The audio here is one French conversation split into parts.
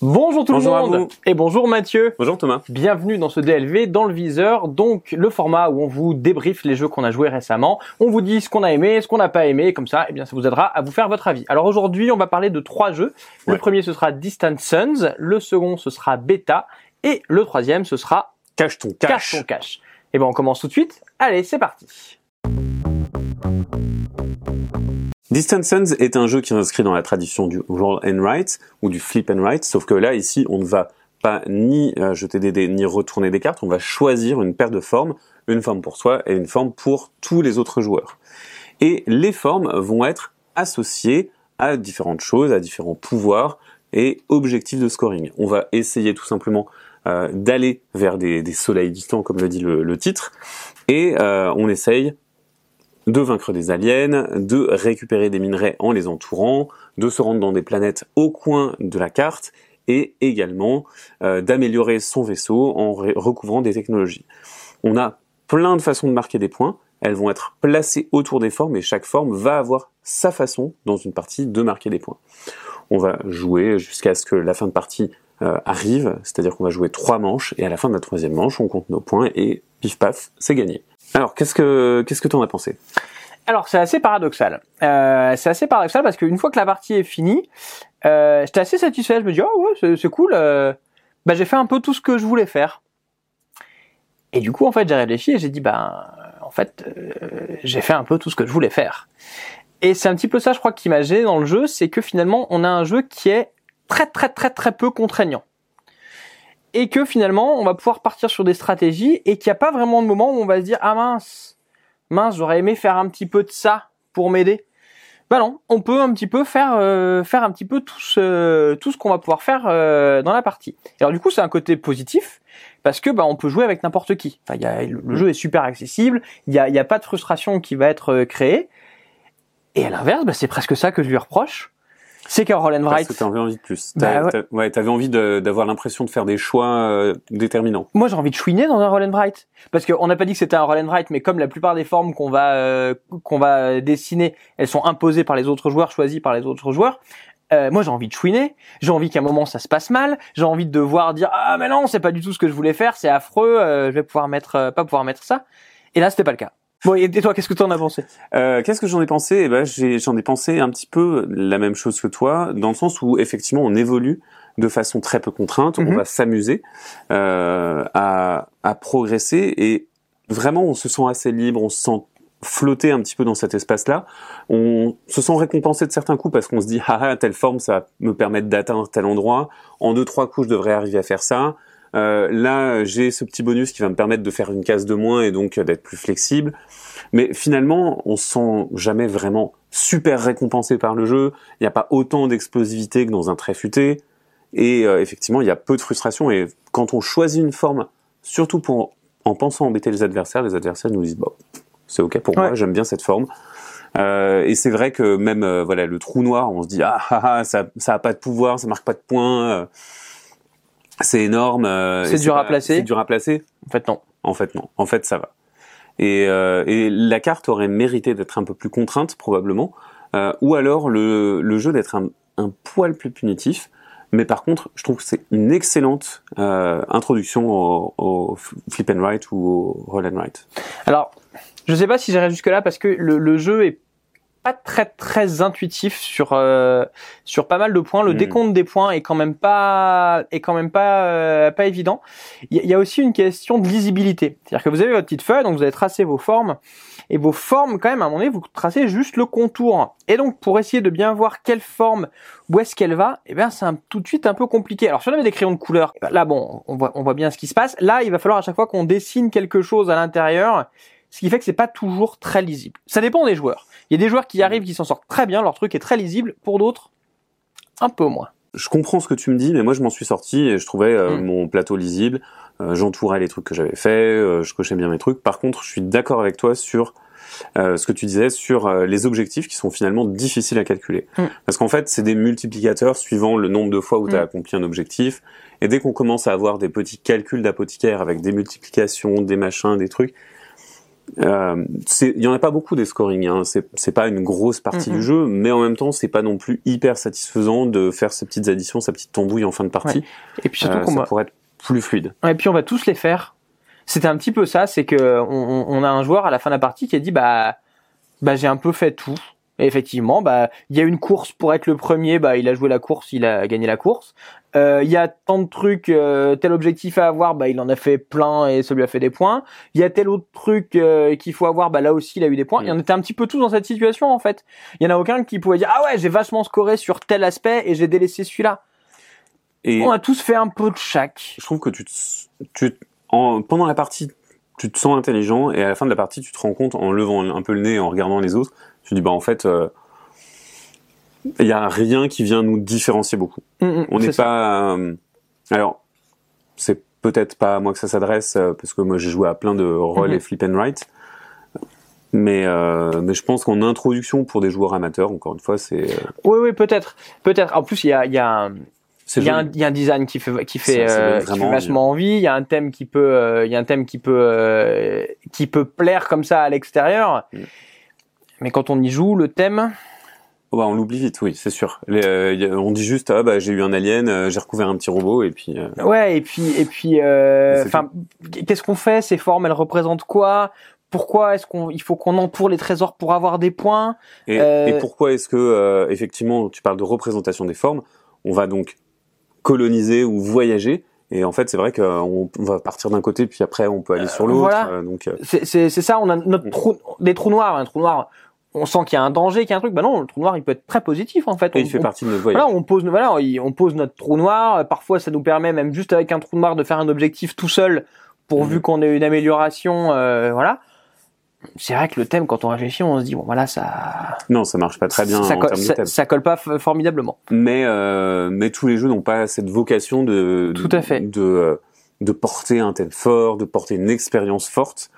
Bonjour tout Bonjour à le monde vous. et bonjour Mathieu. Bonjour Thomas. Bienvenue dans ce DLV dans le viseur, donc le format où on vous débriefe les jeux qu'on a joués récemment. On vous dit ce qu'on a aimé, ce qu'on n'a pas aimé, comme ça, eh bien ça vous aidera à vous faire votre avis. Alors aujourd'hui, on va parler de trois jeux. Le Ouais. premier ce sera Distant Suns, le second ce sera Beta et le troisième ce sera Cache ton Cache cache. ton cache. Et ben on commence tout de suite. Allez, c'est parti. Distant Suns est un jeu qui s'inscrit dans la tradition du roll and write ou du flip and write, sauf que là, ici, on ne va pas ni euh, jeter des dés, ni retourner des cartes, on va choisir une paire de formes, une forme pour soi et une forme pour tous les autres joueurs. Et les formes vont être associées à différentes choses, à différents pouvoirs et objectifs de scoring. On va essayer tout simplement euh, d'aller vers des, soleils distants, comme le dit le, le titre, et euh, on essaye de vaincre des aliens, de récupérer des minerais en les entourant, de se rendre dans des planètes au coin de la carte, et également euh, d'améliorer son vaisseau en recouvrant des technologies. On a plein de façons de marquer des points, elles vont être placées autour des formes, et chaque forme va avoir sa façon dans une partie de marquer des points. On va jouer jusqu'à ce que la fin de partie euh, arrive, c'est-à-dire qu'on va jouer trois manches, et à la fin de la troisième manche, on compte nos points, et pif paf, c'est gagné. Alors, qu'est-ce que qu'est-ce que t'en as pensé? Alors c'est assez paradoxal. Euh, c'est assez paradoxal parce qu'une fois que la partie est finie, euh, j'étais assez satisfait. Je me dis oh ouais c'est, cool. euh, bah j'ai fait un peu tout ce que je voulais faire. Et du coup en fait j'ai réfléchi et j'ai dit ben en fait euh, j'ai fait un peu tout ce que je voulais faire. Et c'est un petit peu ça je crois qui m'a gêné dans le jeu, c'est que finalement on a un jeu qui est très très très très peu contraignant. Et que finalement on va pouvoir partir sur des stratégies et qu'il n'y a pas vraiment de moment où on va se dire ah mince mince, j'aurais aimé faire un petit peu de ça pour m'aider. Bah non, on peut un petit peu faire euh, faire un petit peu tout ce tout ce qu'on va pouvoir faire euh, dans la partie. Alors du coup, c'est un côté positif parce que bah on peut jouer avec n'importe qui. Enfin, y a, le, jeu est super accessible, il y a y a pas de frustration qui va être euh, créée. Et à l'inverse, bah, c'est presque ça que je lui reproche. C'est Roll and Parce que t'avais envie de plus. Bah ouais. t'avais envie de- d'avoir l'impression de faire des choix euh, déterminants. moi j'ai envie de chouiner dans un roll and write. Parce qu'on n'a pas dit que c'était un roll and write mais comme la plupart des formes qu'on va euh, qu'on va dessiner elles sont imposées par les autres joueurs choisies par les autres joueurs euh, moi j'ai envie de chouiner. J'ai envie qu'à un moment ça se passe mal. J'ai envie de devoir dire ah mais non c'est pas du tout ce que je voulais faire. C'est affreux euh, je vais pouvoir mettre euh, pas pouvoir mettre ça. Et là c'était pas le cas bon et toi qu'est-ce que tu en as pensé? Euh, Qu'est-ce que j'en ai pensé? Eh ben, j'en ai pensé un petit peu la même chose que toi, dans le sens où effectivement on évolue de façon très peu contrainte, Mhm. on va s'amuser euh, à, à progresser et vraiment on se sent assez libre, on se sent flotter un petit peu dans cet espace-là. On se sent récompensé de certains coups parce qu'on se dit ah ah telle forme ça va me permettre d'atteindre tel endroit. En deux trois coups je devrais arriver à faire ça. Euh, là j'ai ce petit bonus qui va me permettre de faire une case de moins et donc euh, d'être plus flexible. Mais finalement, on se sent jamais vraiment super récompensé par le jeu. Il n'y a pas autant d'explosivité que dans un trait futé. Et euh, effectivement, il y a peu de frustration. Et quand on choisit une forme, surtout pour, en pensant embêter les adversaires, les adversaires nous disent, bon, c'est ok pour moi, j'aime bien cette forme. Euh, et c'est vrai que même euh, voilà le trou noir, on se dit ah ah ah ça ça a pas de pouvoir, ça marque pas de points, c'est énorme. euh, C'est dur à placer. C'est dur à placer. en fait non En fait, non. En fait, ça va. Et, euh, et la carte aurait mérité d'être un peu plus contrainte, probablement, euh, ou alors le, le jeu d'être un, un poil plus punitif. Mais par contre, je trouve que c'est une excellente euh, introduction au, au flip and write ou au roll and write. Alors, je sais pas si j'irai jusque là parce que le, le jeu est pas très très intuitif sur euh, sur pas mal de points. Le Mm. décompte des points est quand même pas est quand même pas euh, pas évident. Il y, a- il y a aussi une question de lisibilité, c'est-à-dire que vous avez votre petite feuille, donc vous allez tracer vos formes et vos formes quand même à un moment donné vous tracez juste le contour. Et donc pour essayer de bien voir quelle forme où est-ce qu'elle va, eh bien c'est tout de suite un peu compliqué. Alors si on avait des crayons de couleur, ben, là bon, on voit on voit bien ce qui se passe. Là, il va falloir à chaque fois qu'on dessine quelque chose à l'intérieur ce qui fait que c'est pas toujours très lisible. Ça dépend des joueurs. Il y a des joueurs qui arrivent, qui s'en sortent très bien, leur truc est très lisible. Pour d'autres, un peu moins. Je comprends ce que tu me dis, mais moi je m'en suis sorti et je trouvais euh, Mm. mon plateau lisible. Euh, J'entourais les trucs que j'avais fait, euh, je cochais bien mes trucs. Par contre, je suis d'accord avec toi sur ce que tu disais sur les objectifs qui sont finalement difficiles à calculer. Mm. Parce qu'en fait, c'est des multiplicateurs suivant le nombre de fois où tu as Mm. accompli un objectif. Et dès qu'on commence à avoir des petits calculs d'apothicaire avec des multiplications, des machins, des trucs, Euh, il y en a pas beaucoup des scoring. Hein. C'est c'est pas une grosse partie du jeu, mais en même temps, c'est pas non plus hyper satisfaisant de faire ces petites additions, sa petite tambouille en fin de partie. Et puis surtout Euh, qu'on va, pourrait être plus fluide. et puis on va tous les faire. C'était un petit peu ça, c'est que on- on a un joueur à la fin de la partie qui a dit bah bah j'ai un peu fait tout. Et effectivement, bah il y a une course pour être le premier, bah il a joué la course, il a gagné la course. Euh, Il y a tant de trucs, euh, tel objectif à avoir, bah il en a fait plein et ça lui a fait des points. Il y a tel autre truc euh, qu'il faut avoir, bah là aussi il a eu des points. Et on était un petit peu tous dans cette situation en fait. Il y en a aucun qui pouvait dire ah ouais j'ai vachement scoré sur tel aspect et j'ai délaissé celui-là. Et On a tous fait un peu de chaque. je trouve que tu, te, tu en, pendant la partie, tu te sens intelligent et à la fin de la partie, tu te rends compte en levant un peu le nez, et en regardant les autres, tu te dis bah en fait, euh, il y a rien qui vient nous différencier beaucoup. Mm, mm, On n'est pas. euh, alors, c'est peut-être pas à moi que ça s'adresse euh, parce que moi j'ai joué à plein de rôles Mhm. et flip and write. Mais euh, mais je pense qu'en introduction pour des joueurs amateurs, encore une fois, c'est euh, Oui, oui, peut-être, peut-être. En plus, il y a, il y a, un- il y a, joli. un, il y a un design qui fait, qui fait, euh, qui fait vachement envie. Il y a un thème qui peut, euh, il y a un thème qui peut, euh, qui peut plaire comme ça à l'extérieur. Mm. Mais quand on y joue, le thème, Oh, bah, on l'oublie vite, oui, c'est sûr. Les, euh, on dit juste ah bah j'ai eu un alien, euh, j'ai recouvert un petit robot et puis euh, ouais. Et puis, et puis, euh, enfin, qu'est-ce qu'on fait? Ces formes, elles représentent quoi? Pourquoi est-ce qu'on, il faut qu'on entoure les trésors pour avoir des points? Et, et pourquoi est-ce que, effectivement, tu parles de représentation des formes, on va donc coloniser ou voyager, et en fait, c'est vrai qu'on on va partir d'un côté, puis après, on peut aller sur l'autre. voilà. donc, C'est c'est- c'est ça, on a notre Mm. trou, des trous noirs, un trou noir. On sent qu'il y a un danger, qu'il y a un truc. Bah non, le trou noir, il peut être très positif en fait. et On- il fait on- partie de notre voyage. Voilà, on pose, voilà, il- on pose notre trou noir. Parfois, ça nous permet même juste avec un trou noir de faire un objectif tout seul, pourvu Mhm. qu'on ait une amélioration. euh, voilà. C'est vrai que le thème, quand on réfléchit, on se dit bon, voilà, ça, Non, ça marche pas très bien ça, en de thème. ça colle pas formidablement. Mais, euh, mais tous les jeux n'ont pas cette vocation de, Tout à fait. de, de porter un thème fort, de porter une expérience forte.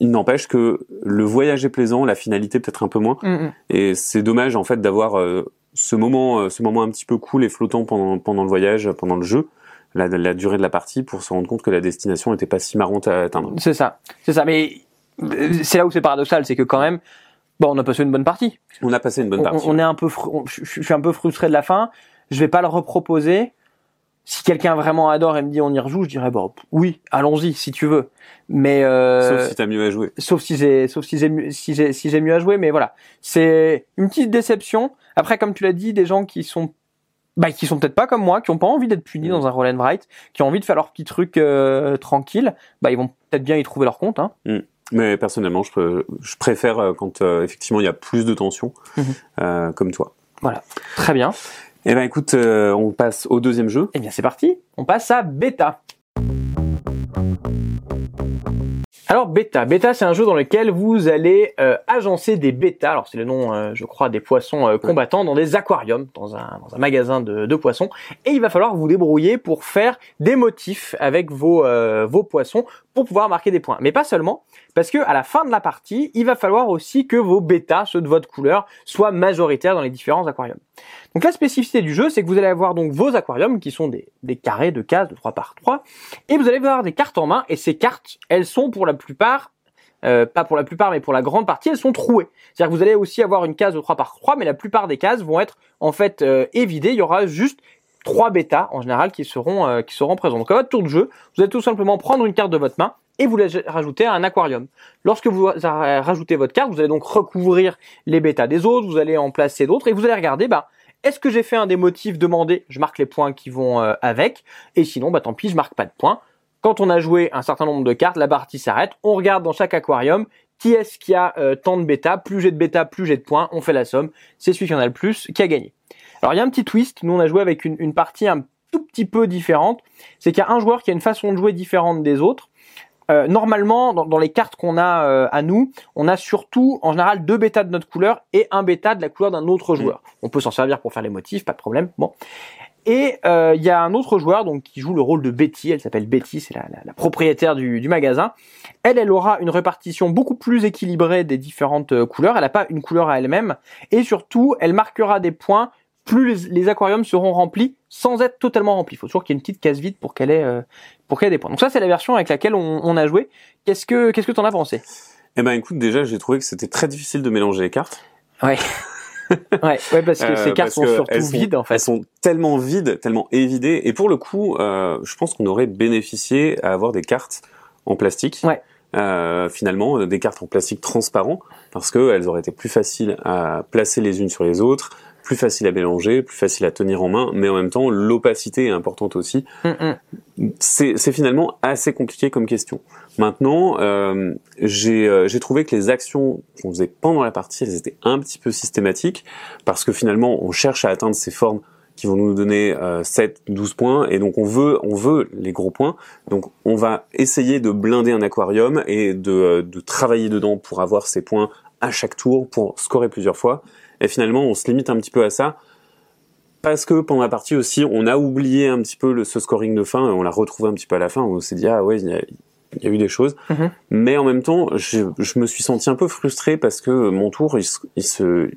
Il n'empêche que le voyage est plaisant, la finalité peut-être un peu moins. Mhm. Et c'est dommage en fait d'avoir euh, ce moment, euh, ce moment un petit peu cool et flottant pendant pendant le voyage, pendant le jeu, la, la durée de la partie, pour se rendre compte que la destination n'était pas si marrante à atteindre. C'est ça, c'est ça. Mais euh, c'est là où c'est paradoxal, c'est que quand même, bon, on a passé une bonne partie. On a passé une bonne on, partie. on est un peu, je suis un peu frustré de la fin. Je vais pas le reproposer. Si quelqu'un vraiment adore et me dit on y rejoue, je dirais bon, oui, allons-y si tu veux. Mais euh, Sauf si t'as mieux à jouer. sauf si j'ai, sauf si j'ai, mieux- si j'ai, si j'ai mieux à jouer. Mais voilà, c'est une petite déception. Après, comme tu l'as dit, des gens qui sont bah, qui sont peut-être pas comme moi, qui ont pas envie d'être punis Mm. dans un roll and write, qui ont envie de faire leur petit truc euh, tranquille, bah ils vont peut-être bien y trouver leur compte. Hein. Mais personnellement, je, préfère euh, quand euh, effectivement il y a plus de tension, Mhm. euh, comme toi. Très bien. Eh ben écoute, euh, on passe au deuxième jeu. Eh bien, c'est parti. On passe à Beta. Alors Beta, Beta c'est un jeu dans lequel vous allez euh, agencer des bêtas, alors c'est le nom euh, je crois des poissons combattants dans des aquariums, dans un, magasin de, poissons, et il va falloir vous débrouiller pour faire des motifs avec vos poissons pour pouvoir marquer des points. Mais pas seulement, parce que à la fin de la partie, il va falloir aussi que vos bêtas, ceux de votre couleur, soient majoritaires dans les différents aquariums. Donc la spécificité du jeu, c'est que vous allez avoir donc vos aquariums qui sont des, des carrés de cases de 3 par 3 et vous allez avoir des cartes en main et ces cartes, elles sont pour la plupart euh, pas pour la plupart mais pour la grande partie, elles sont trouées. C'est-à-dire que vous allez aussi avoir une case de 3 par 3 mais la plupart des cases vont être en fait euh, évidées, il y aura juste trois bêtas en général qui seront euh, qui seront présents. Donc à votre tour de jeu, vous allez tout simplement prendre une carte de votre main et vous la rajoutez à un aquarium. Lorsque vous ra- rajoutez votre carte, vous allez donc recouvrir les bêtas des autres, vous allez en placer d'autres et vous allez regarder bah est-ce que j'ai fait un des motifs demandés? Je marque les points qui vont euh, avec. Et sinon, bah tant pis, je marque pas de points. Quand on a joué un certain nombre de cartes, la partie s'arrête. On regarde dans chaque aquarium qui est-ce qui a euh, tant de bêta. Plus j'ai de bêta, plus j'ai de points. On fait la somme. C'est celui qui en a le plus qui a gagné. Alors il y a un petit twist. Nous on a joué avec une, une partie un tout petit peu différente. C'est qu'il y a un joueur qui a une façon de jouer différente des autres. Euh, normalement, dans, dans les cartes qu'on a euh, à nous, on a surtout en général deux bêtas de notre couleur et un bêta de la couleur d'un autre joueur. On peut s'en servir pour faire les motifs, pas de problème. Bon. Et euh, il y a un autre joueur donc qui joue le rôle de Betty. Elle s'appelle Betty, c'est la, la- la propriétaire du, du magasin. Elle, elle aura une répartition beaucoup plus équilibrée des différentes euh, couleurs. Elle n'a pas une couleur à elle-même. Et surtout, elle marquera des points plus les, les aquariums seront remplis sans être totalement remplis. Il faut toujours qu'il y ait une petite case vide pour qu'elle ait euh, pour qu'elle ait des points. Donc ça, c'est la version avec laquelle on, on a joué. Qu'est-ce que qu'est-ce que t'en as pensé? Eh ben écoute, déjà j'ai trouvé que c'était très difficile de mélanger les cartes. Ouais. ouais, ouais, parce que Euh, ces cartes sont que surtout elles sont- vides en fait. Elles sont tellement vides, tellement évidées. Et pour le coup, euh, je pense qu'on aurait bénéficié à avoir des cartes en plastique. Ouais. Euh, finalement, euh, des cartes en plastique transparent, parce qu'elles auraient été plus faciles à placer les unes sur les autres, plus faciles à mélanger, plus faciles à tenir en main, mais en même temps, l'opacité est importante aussi. Hum, hum. C'est c'est finalement assez compliqué comme question. Maintenant, euh, j'ai euh, j'ai trouvé que les actions qu'on faisait pendant la partie, elles étaient un petit peu systématiques, parce que finalement, on cherche à atteindre ces formes qui vont nous donner euh, 7, 12 points, et donc on veut, on veut les gros points. Donc on va essayer de blinder un aquarium et de, euh, de travailler dedans pour avoir ces points à chaque tour, pour scorer plusieurs fois. Et finalement, on se limite un petit peu à ça, parce que pendant la partie aussi, on a oublié un petit peu le, ce scoring de fin, et on l'a retrouvé un petit peu à la fin, on s'est dit, ah ouais, il y a, il y a eu des choses. Mhm. Mais en même temps, je, je me suis senti un peu frustré parce que mon tour, il se, il se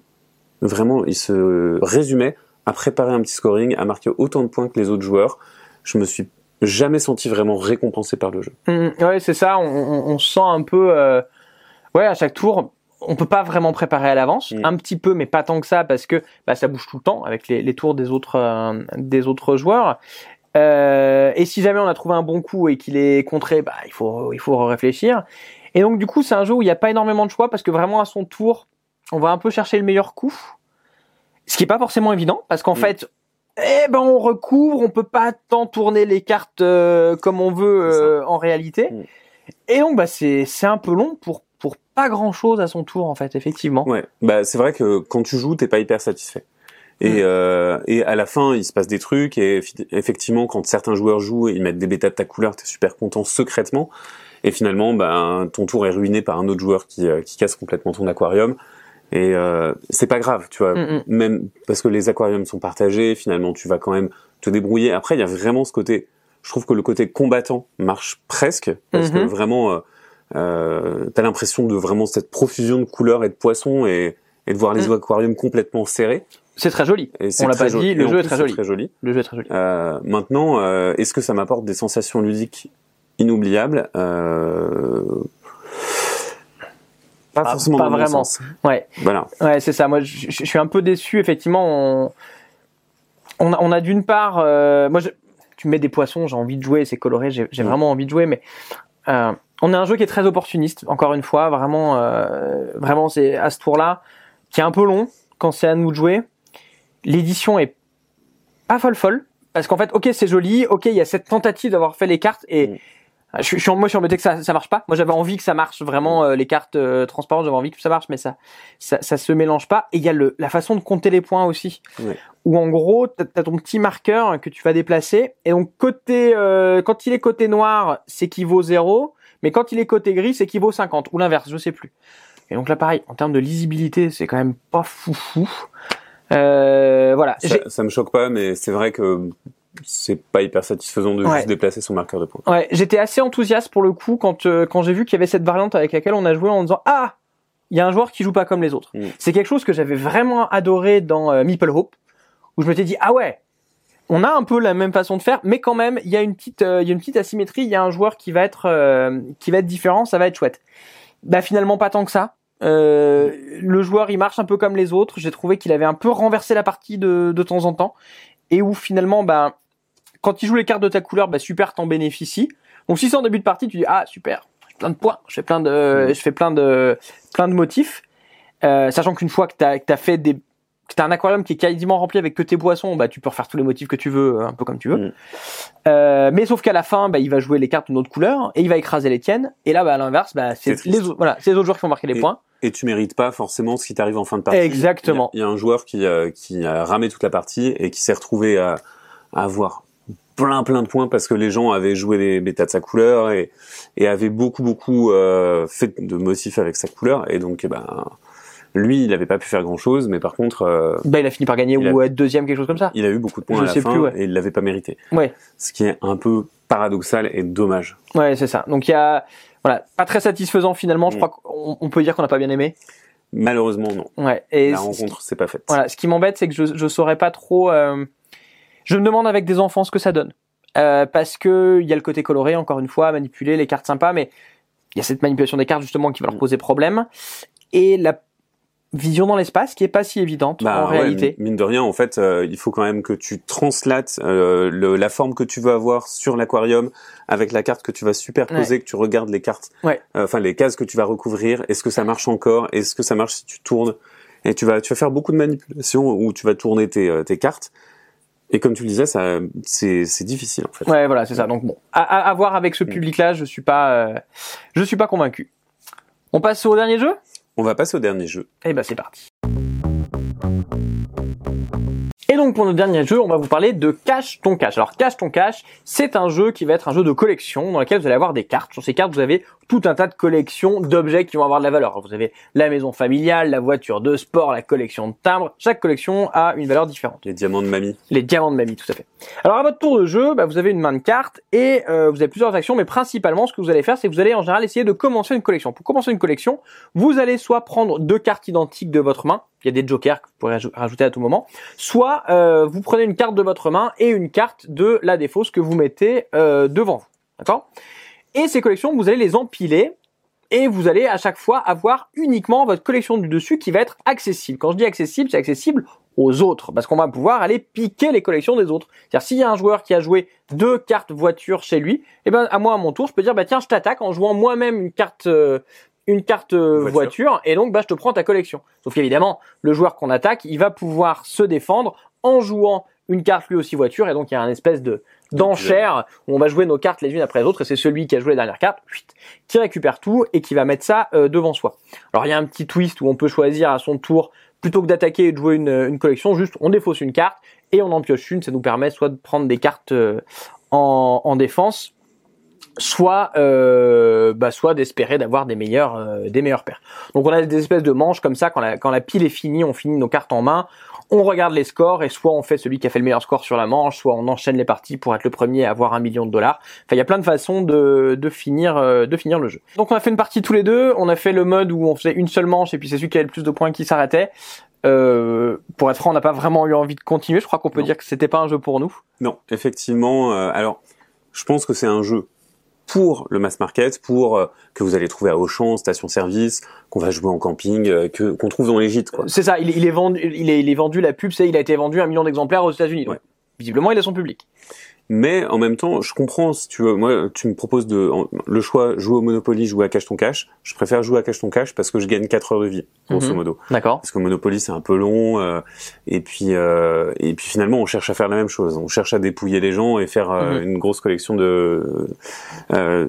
vraiment, il se résumait à préparer un petit scoring, à marquer autant de points que les autres joueurs. Je me suis jamais senti vraiment récompensé par le jeu. Hum, ouais, c'est ça. On, on, on se sent un peu, euh, ouais, à chaque tour, on peut pas vraiment préparer à l'avance, Mm. un petit peu, mais pas tant que ça, parce que bah, ça bouge tout le temps avec les, les tours des autres euh, des autres joueurs. Euh, et si jamais on a trouvé un bon coup et qu'il est contré, bah il faut il faut réfléchir. Et donc du coup, c'est un jeu où il n'y a pas énormément de choix parce que vraiment à son tour, on va un peu chercher le meilleur coup, ce qui est pas forcément évident parce qu'en Mm. fait, eh ben on recouvre, on peut pas tant tourner les cartes euh, comme on veut euh, en réalité. Mm. Et donc bah c'est c'est un peu long pour pour pas grand chose à son tour en fait effectivement. Ouais, bah c'est vrai que quand tu joues, t'es pas hyper satisfait. Et, Mm. euh, et à la fin, il se passe des trucs. Et effectivement, quand certains joueurs jouent, ils mettent des bêtas de ta couleur, t'es super content secrètement. Et finalement, ben, ton tour est ruiné par un autre joueur qui, euh, qui casse complètement ton aquarium. Et euh, c'est pas grave, tu vois. Mm, mm. Même parce que les aquariums sont partagés, finalement, tu vas quand même te débrouiller. Après, il y a vraiment ce côté. Je trouve que le côté combattant marche presque parce que Mhm. vraiment, euh, euh, t'as l'impression de vraiment cette profusion de couleurs et de poissons et, et de voir les Mm. aquariums complètement serrés. C'est très joli. Et On l'a pas joli. dit, le jeu est très joli. Très joli. Le jeu est très joli. Euh, maintenant, euh, est-ce que ça m'apporte des sensations ludiques inoubliables? Euh... Pas Ah, forcément pas dans vraiment. sens. Ouais. Voilà. Ouais, c'est ça. Moi, je, suis un peu déçu. Effectivement, on, on a, on a d'une part, euh, moi, je- tu mets des poissons, j'ai envie de jouer, c'est coloré, j'ai j'ai Mm. vraiment envie de jouer, mais euh, on a un jeu qui est très opportuniste. Encore une fois, vraiment, euh, vraiment, c'est à ce tour-là qui est un peu long quand c'est à nous de jouer. L'édition est pas folle folle parce qu'en fait, ok, c'est joli, ok, il y a cette tentative d'avoir fait les cartes et Mm. je, suis- moi, je suis embêté que ça, ça marche pas. Moi, j'avais envie que ça marche vraiment euh, les cartes euh, transparentes. J'avais envie que ça marche, mais ça, ça, ça se mélange pas. Et il y a le, la façon de compter les points aussi, Ouais. où en gros, t'as as ton petit marqueur que tu vas déplacer. Et donc côté, euh, quand il est côté noir, c'est qu'il vaut 0, mais quand il est côté gris, c'est qu'il vaut 50 ou l'inverse, je sais plus. Et donc là, pareil, en termes de lisibilité, c'est quand même pas foufou. Euh, voilà. Ça, ça me choque pas, mais c'est vrai que c'est pas hyper satisfaisant de Ouais. juste déplacer son marqueur de points. Ouais, j'étais assez enthousiaste pour le coup quand euh, quand j'ai vu qu'il y avait cette variante avec laquelle on a joué en disant ah il y a un joueur qui joue pas comme les autres. Mm. C'est quelque chose que j'avais vraiment adoré dans euh, Meeple Hope où je m'étais dit ah ouais on a un peu la même façon de faire mais quand même il y a une petite euh, il y a une petite asymétrie il y a un joueur qui va être euh, qui va être différent ça va être chouette. Bah finalement pas tant que ça. Euh, le joueur il marche un peu comme les autres. J'ai trouvé qu'il avait un peu renversé la partie de, de temps en temps et où finalement bah quand il joue les cartes de ta couleur, bah super, t'en bénéficies. Donc si c'est en début de partie, tu dis ah super, j'ai plein de points, je fais plein de, Mhm. je fais plein de, plein de motifs. Euh, sachant qu'une fois que t'as, que t'as fait des, que t'as un aquarium qui est quasiment rempli avec que tes poissons, bah tu peux refaire tous les motifs que tu veux, un peu comme tu veux. Mhm. Euh, mais sauf qu'à la fin, bah il va jouer les cartes d'une autre couleur et il va écraser les tiennes. Et là, bah à l'inverse, bah c'est les autres, voilà, c'est les autres joueurs qui vont marquer les Et- points. Et tu mérites pas forcément ce qui t'arrive en fin de partie. Exactement. Il y a, il y a un joueur qui, euh, qui a ramé toute la partie et qui s'est retrouvé à, à avoir plein plein de points parce que les gens avaient joué les bêtas de sa couleur et, et avaient beaucoup beaucoup euh, fait de motifs avec sa couleur et donc eh ben lui il n'avait pas pu faire grand chose mais par contre euh, Bah il a fini par gagner a- ou être deuxième, quelque chose comme ça. il a eu beaucoup de points Je à la sais fin plus, ouais. et il l'avait pas mérité Ouais. ce qui est un peu paradoxal et dommage Ouais, c'est ça. Donc il y a, voilà, pas très satisfaisant finalement. Je Mm. crois qu'on on peut dire qu'on n'a pas bien aimé. malheureusement non Ouais. Et la rencontre c'est pas faite voilà, ce qui m'embête, c'est que je je saurais pas trop. euh, Je me demande avec des enfants ce que ça donne, Euh, parce que il y a le côté coloré, encore une fois, manipuler les cartes sympas, mais il y a cette manipulation des cartes justement qui va leur poser problème et la vision dans l'espace qui est pas si évidente Bah, en ouais, réalité. mine de rien, en fait, euh, il faut quand même que tu translates euh, le- la forme que tu veux avoir sur l'aquarium avec la carte que tu vas superposer, que tu regardes les cartes, Ouais. euh, enfin les cases que tu vas recouvrir. Est-ce que ça marche encore? Est-ce que ça marche si tu tournes? Et tu vas, tu vas faire beaucoup de manipulations où tu vas tourner tes, tes cartes. Et comme tu le disais, ça, c'est, c'est difficile en fait. Ouais, voilà, c'est ça. Donc bon, à, à, voir avec ce public-là, je suis pas, je suis pas convaincu. On passe au dernier jeu? On va passer au dernier jeu. Eh ben c'est parti. Et donc pour notre dernier jeu, on va vous parler de Cache ton cache. Alors Cache ton cache, c'est un jeu qui va être un jeu de collection dans lequel vous allez avoir des cartes. Sur ces cartes, vous avez tout un tas de collections d'objets qui vont avoir de la valeur. Alors, vous avez la maison familiale, la voiture de sport, la collection de timbres. Chaque collection a une valeur différente. Les diamants de mamie. Les diamants de mamie, tout à fait. Alors à votre tour de jeu, bah, vous avez une main de cartes et euh, vous avez plusieurs actions, mais principalement ce que vous allez faire, c'est que vous allez en général essayer de commencer une collection. Pour commencer une collection, vous allez soit prendre deux cartes identiques de votre main, il y a des jokers que vous pourrez raj- rajouter à tout moment, soit euh, vous prenez une carte de votre main et une carte de la défausse que vous mettez euh, devant vous. D'accord? Et ces collections, vous allez les empiler et vous allez à chaque fois avoir uniquement votre collection du dessus qui va être accessible. Quand je dis accessible, c'est accessible aux autres, parce qu'on va pouvoir aller piquer les collections des autres. C'est-à-dire s'il y a un joueur qui a joué deux cartes voiture chez lui, et ben à moi à mon tour, je peux dire bah tiens, je t'attaque en jouant moi-même une carte euh, une carte euh, Voiture. voiture. et donc bah je te prends ta collection. Sauf qu'évidemment, le joueur qu'on attaque, il va pouvoir se défendre en jouant une carte lui aussi voiture et donc il y a un espèce de d'enchère où on va jouer nos cartes les unes après les autres et c'est celui qui a joué la dernière carte qui récupère tout et qui va mettre ça euh, devant soi. Alors il y a un petit twist où on peut choisir à son tour plutôt que d'attaquer et de jouer une, une collection, juste on défausse une carte et on en pioche une. Ça nous permet soit de prendre des cartes euh, en, en défense, soit euh, bah, soit d'espérer d'avoir des meilleurs euh, des paires. Donc on a des espèces de manches comme ça quand la, quand la pile est finie, on finit nos cartes en main, on regarde les scores et soit on fait celui qui a fait le meilleur score sur la manche, soit on enchaîne les parties pour être le premier à avoir un million de dollars. Enfin, il y a plein de façons de, de finir euh, de finir le jeu. Donc on a fait une partie tous les deux, on a fait le mode où on faisait une seule manche et puis c'est celui qui avait le plus de points qui s'arrêtait. Euh, pour être franc, on n'a pas vraiment eu envie de continuer. Je crois qu'on peut Non. dire que c'était pas un jeu pour nous. Non, effectivement. euh, alors, je pense que c'est un jeu pour le mass market, pour euh, que vous allez trouver à Auchan, station-service, qu'on va jouer en camping, euh, que qu'on trouve dans les gîtes. Quoi. C'est ça, il, est- il est vendu, il est, il est vendu la pub, c'est il a été vendu un million d'exemplaires aux États-Unis. Ouais. Visiblement, il a son public. Mais en même temps, je comprends si tu veux. Moi, tu me proposes de en- le choix jouer au Monopoly, jouer à cache ton cash. Je préfère jouer à cache ton cash parce que je gagne 4 heures de vie, grosso Mhm. modo. D'accord. Parce que Monopoly c'est un peu long euh, et puis euh, et puis finalement on cherche à faire la même chose. On cherche à dépouiller les gens et faire euh, Mhm. une grosse collection de. euh,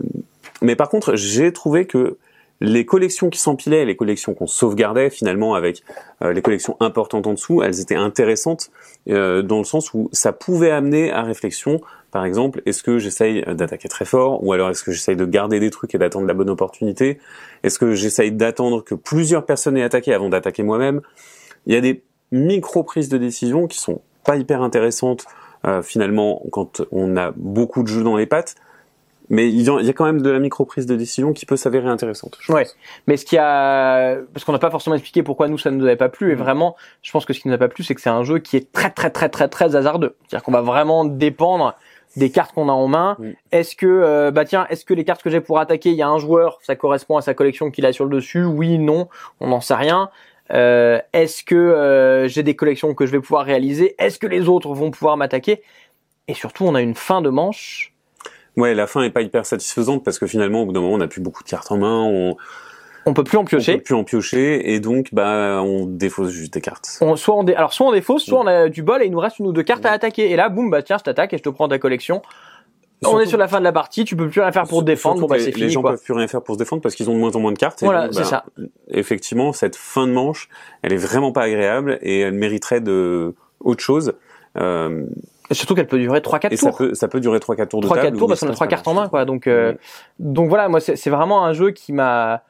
mais par contre, j'ai trouvé que les collections qui s'empilaient, les collections qu'on sauvegardait finalement avec euh, les collections importantes en dessous, elles étaient intéressantes euh, dans le sens où ça pouvait amener à réflexion. Par exemple, est-ce que j'essaye d'attaquer très fort ou alors est-ce que j'essaye de garder des trucs et d'attendre la bonne opportunité? Est-ce que j'essaye d'attendre que plusieurs personnes aient attaqué avant d'attaquer moi-même? Il y a des micro prises de décision qui sont pas hyper intéressantes euh, finalement quand on a beaucoup de jeux dans les pattes. Mais il y a quand même de la micro prise de décision qui peut s'avérer intéressante. Ouais. Mais ce qui a, parce qu'on n'a pas forcément expliqué pourquoi nous ça ne nous avait pas plu, et Mhm. vraiment, je pense que ce qui nous a pas plu, c'est que c'est un jeu qui est très très très très très hasardeux. C'est-à-dire qu'on va vraiment dépendre des cartes qu'on a en main. Mhm. Est-ce que, euh, bah tiens, est-ce que les cartes que j'ai pour attaquer, il y a un joueur, ça correspond à sa collection qu'il a sur le dessus? Oui, non, on n'en sait rien. Euh, est-ce que euh, j'ai des collections que je vais pouvoir réaliser? Est-ce que les autres vont pouvoir m'attaquer? Et surtout, on a une fin de manche. Ouais, la fin est pas hyper satisfaisante parce que finalement, au bout d'un moment, on n'a plus beaucoup de cartes en main, on, On peut plus en on piocher. peut plus en piocher et donc bah on défausse juste des cartes. On, soit on dé- alors soit on défausse, soit on a du bol et il nous reste une ou deux cartes à attaquer. Et là, boum, bah tiens, je t'attaque et je te prends ta collection. on est sur la fin de la partie, tu peux plus rien faire pour te défendre. Bon bah les, fini les gens quoi. peuvent plus rien faire pour se défendre parce qu'ils ont de moins en moins de cartes. et Voilà, donc, c'est bah, ça. Effectivement, cette fin de manche, elle est vraiment pas agréable et elle mériterait de autre chose. Euh, Et surtout qu'elle peut durer 3-4 et ça tours. peut, ça peut durer 3-4 tours de 3 table. 4 tours parce qu'on a se trois passe cartes pas en main quoi. Donc euh, donc voilà, moi c'est c'est vraiment un jeu qui m'a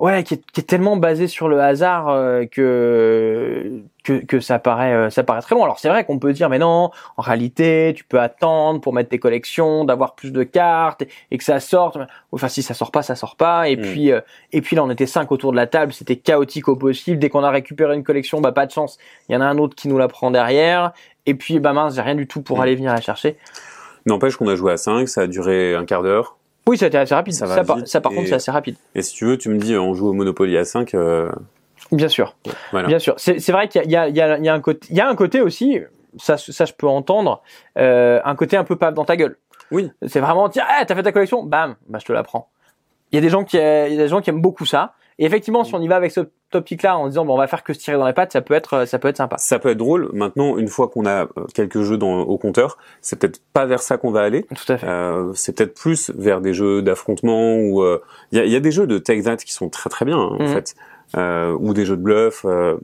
ouais, qui est, qui est tellement basé sur le hasard euh, que, que que ça paraît euh, ça paraît très long. Alors c'est vrai qu'on peut dire mais non, en réalité, tu peux attendre pour mettre tes collections, d'avoir plus de cartes et que ça sorte. Enfin si ça sort pas, ça sort pas et Mm. puis euh, et puis là on était cinq autour de la table, c'était chaotique au possible. Dès qu'on a récupéré une collection, bah pas de chance, il y en a un autre qui nous la prend derrière et puis bah mince, j'ai rien du tout pour Mm. aller venir la chercher. N'empêche qu'on a joué à 5, ça a duré un quart d'heure. Oui, ça a été assez rapide. Ça Ça, par, vite ça, par contre, c'est assez rapide. Et si tu veux, tu me dis, on joue au Monopoly à 5, euh, Bien sûr. voilà. Bien sûr. C'est vrai qu'il y y, y, y a un côté, il y a un côté aussi, ça, ça je peux entendre, euh, un côté un peu paf dans ta gueule. Oui. C'est vraiment dire, ah, t'as fait ta collection, bam, bah je te la prends. Il y a des gens qui, il y a des gens qui aiment beaucoup ça. Et effectivement, si on y va avec cette optique-là, en disant, bon, on va faire que se tirer dans les pattes, ça peut être, euh, ça peut être sympa. Ça peut être drôle. Maintenant, une fois qu'on a euh, quelques jeux dans, au compteur, c'est peut-être pas vers ça qu'on va aller. Tout à fait. Euh, c'est peut-être plus vers des jeux d'affrontement ou euh, il y, a, y a des jeux de Take That qui sont très très bien hein, en Mhm. fait, euh, ou des jeux de bluff. euh,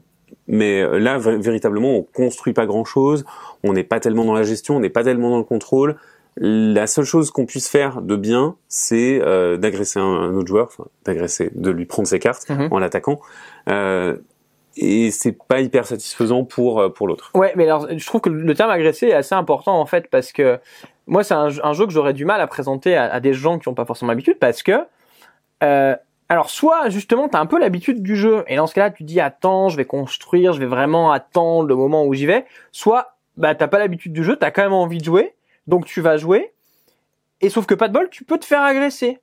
mais là, vé- véritablement, on construit pas grand-chose. On n'est pas tellement dans la gestion, on n'est pas tellement dans le contrôle. La seule chose qu'on puisse faire de bien, c'est euh, d'agresser un, un autre joueur, enfin, d'agresser, de lui prendre ses cartes Mhm. en l'attaquant. Euh, et c'est pas hyper satisfaisant pour euh, pour l'autre. Ouais, mais alors je trouve que le terme agressé est assez important en fait parce que moi c'est un, un jeu que j'aurais du mal à présenter à, à des gens qui n'ont pas forcément l'habitude parce que euh, alors soit justement t'as un peu l'habitude du jeu et dans ce cas-là tu dis attends je vais construire je vais vraiment attendre le moment où j'y vais soit bah t'as pas l'habitude du jeu t'as quand même envie de jouer donc tu vas jouer. Et sauf que pas de bol tu peux te faire agresser.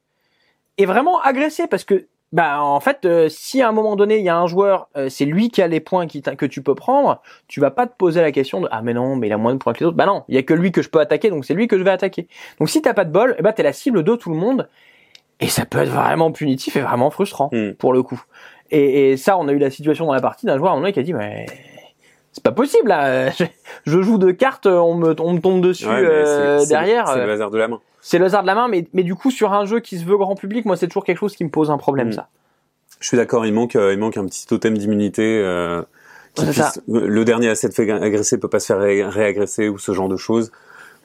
Et vraiment agresser parce que bah en fait euh, si à un moment donné il y a un joueur euh, c'est lui qui a les points qui que tu peux prendre tu vas pas te poser la question de ah mais non mais il a moins de points que les autres bah non il y a que lui que je peux attaquer donc c'est lui que je vais attaquer. Donc si t'as pas de bol eh ben t'es la cible de tout le monde. Et ça peut être vraiment punitif et vraiment frustrant Hmm. pour le coup. Et, et ça on a eu la situation dans la partie d'un joueur à un moment donné qui a dit mais c'est pas possible là je, joue deux cartes on me on me tombe dessus Ouais, euh, derrière c'est euh, le hasard de la main. c'est le hasard de la main mais mais du coup sur un jeu qui se veut grand public moi c'est toujours quelque chose qui me pose un problème Hmm. ça Je suis d'accord, il manque, euh, il manque un petit totem d'immunité. Euh, puisse- le dernier à s'être fait agresser peut pas se faire ré- réagresser ou ce genre de choses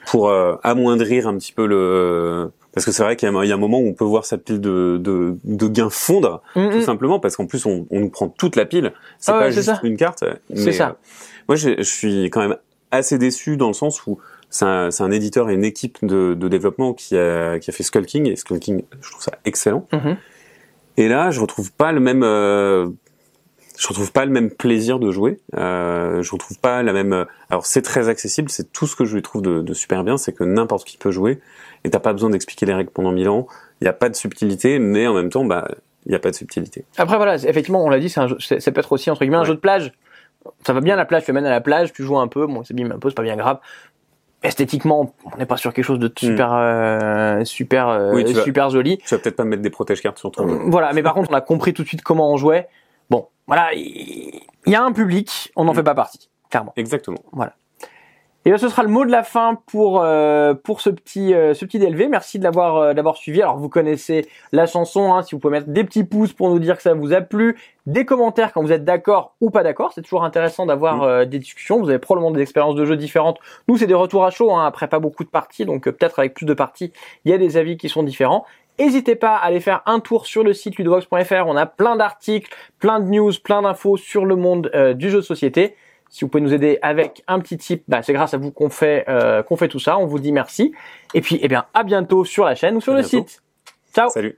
pour euh, amoindrir un petit peu le. Parce que c'est vrai qu'il y, a un- il y a un moment où on peut voir sa pile de, de, de gains fondre, Mm, tout mm. simplement, parce qu'en plus on, on nous prend toute la pile. C'est Ah pas juste ça. une carte. C'est ça. euh, moi, j'ai- je suis quand même assez déçu dans le sens où c'est un, un éditeur et une équipe de, de développement qui a, qui a fait Skull King et Skull King, je trouve ça excellent. Mhm. Et là, je retrouve pas le même, euh, je retrouve pas le même plaisir de jouer. Euh, je retrouve pas la même. Alors c'est très accessible, c'est tout ce que je lui trouve de, de super bien, c'est que n'importe qui peut jouer et t'as pas besoin d'expliquer les règles pendant mille ans. Il y a pas de subtilité, mais en même temps, bah, il y a pas de subtilité. Après voilà, effectivement, on l'a dit, c'est un jeu, ça peut être aussi entre guillemets un Ouais. jeu de plage. Ça va bien la plage, tu mènes à la plage, tu joues un peu, bon, c'est bien un peu, c'est pas bien grave. Esthétiquement, on n'est pas sur quelque chose de super, euh, super, euh, Hmm. Oui, tu vas- super joli. Tu vas peut-être pas mettre des protège cartes sur ton jeu. Voilà, mais par contre, on a compris tout de suite comment on jouait. Bon, voilà, il y a un public, on n'en Mm. fait pas partie, clairement. Exactement. Et là, ce sera le mot de la fin pour euh, pour ce petit euh, ce petit DLV. Merci de l'avoir euh, d'avoir suivi. Alors vous connaissez la chanson, hein, si vous pouvez mettre des petits pouces pour nous dire que ça vous a plu, des commentaires quand vous êtes d'accord ou pas d'accord. C'est toujours intéressant d'avoir euh, des discussions. Vous avez probablement des expériences de jeu différentes. Nous, c'est des retours à chaud. Hein, après pas beaucoup de parties, donc euh, peut-être avec plus de parties, il y a des avis qui sont différents. N'hésitez pas à aller faire un tour sur le site ludovox.fr. On a plein d'articles, plein de news, plein d'infos sur le monde euh, du jeu de société. Si vous pouvez nous aider avec un petit tip, bah, c'est grâce à vous qu'on fait euh, qu'on fait tout ça. On vous dit merci. Et puis, eh bien, à bientôt sur la chaîne ou sur À le bientôt. site. Ciao. Salut.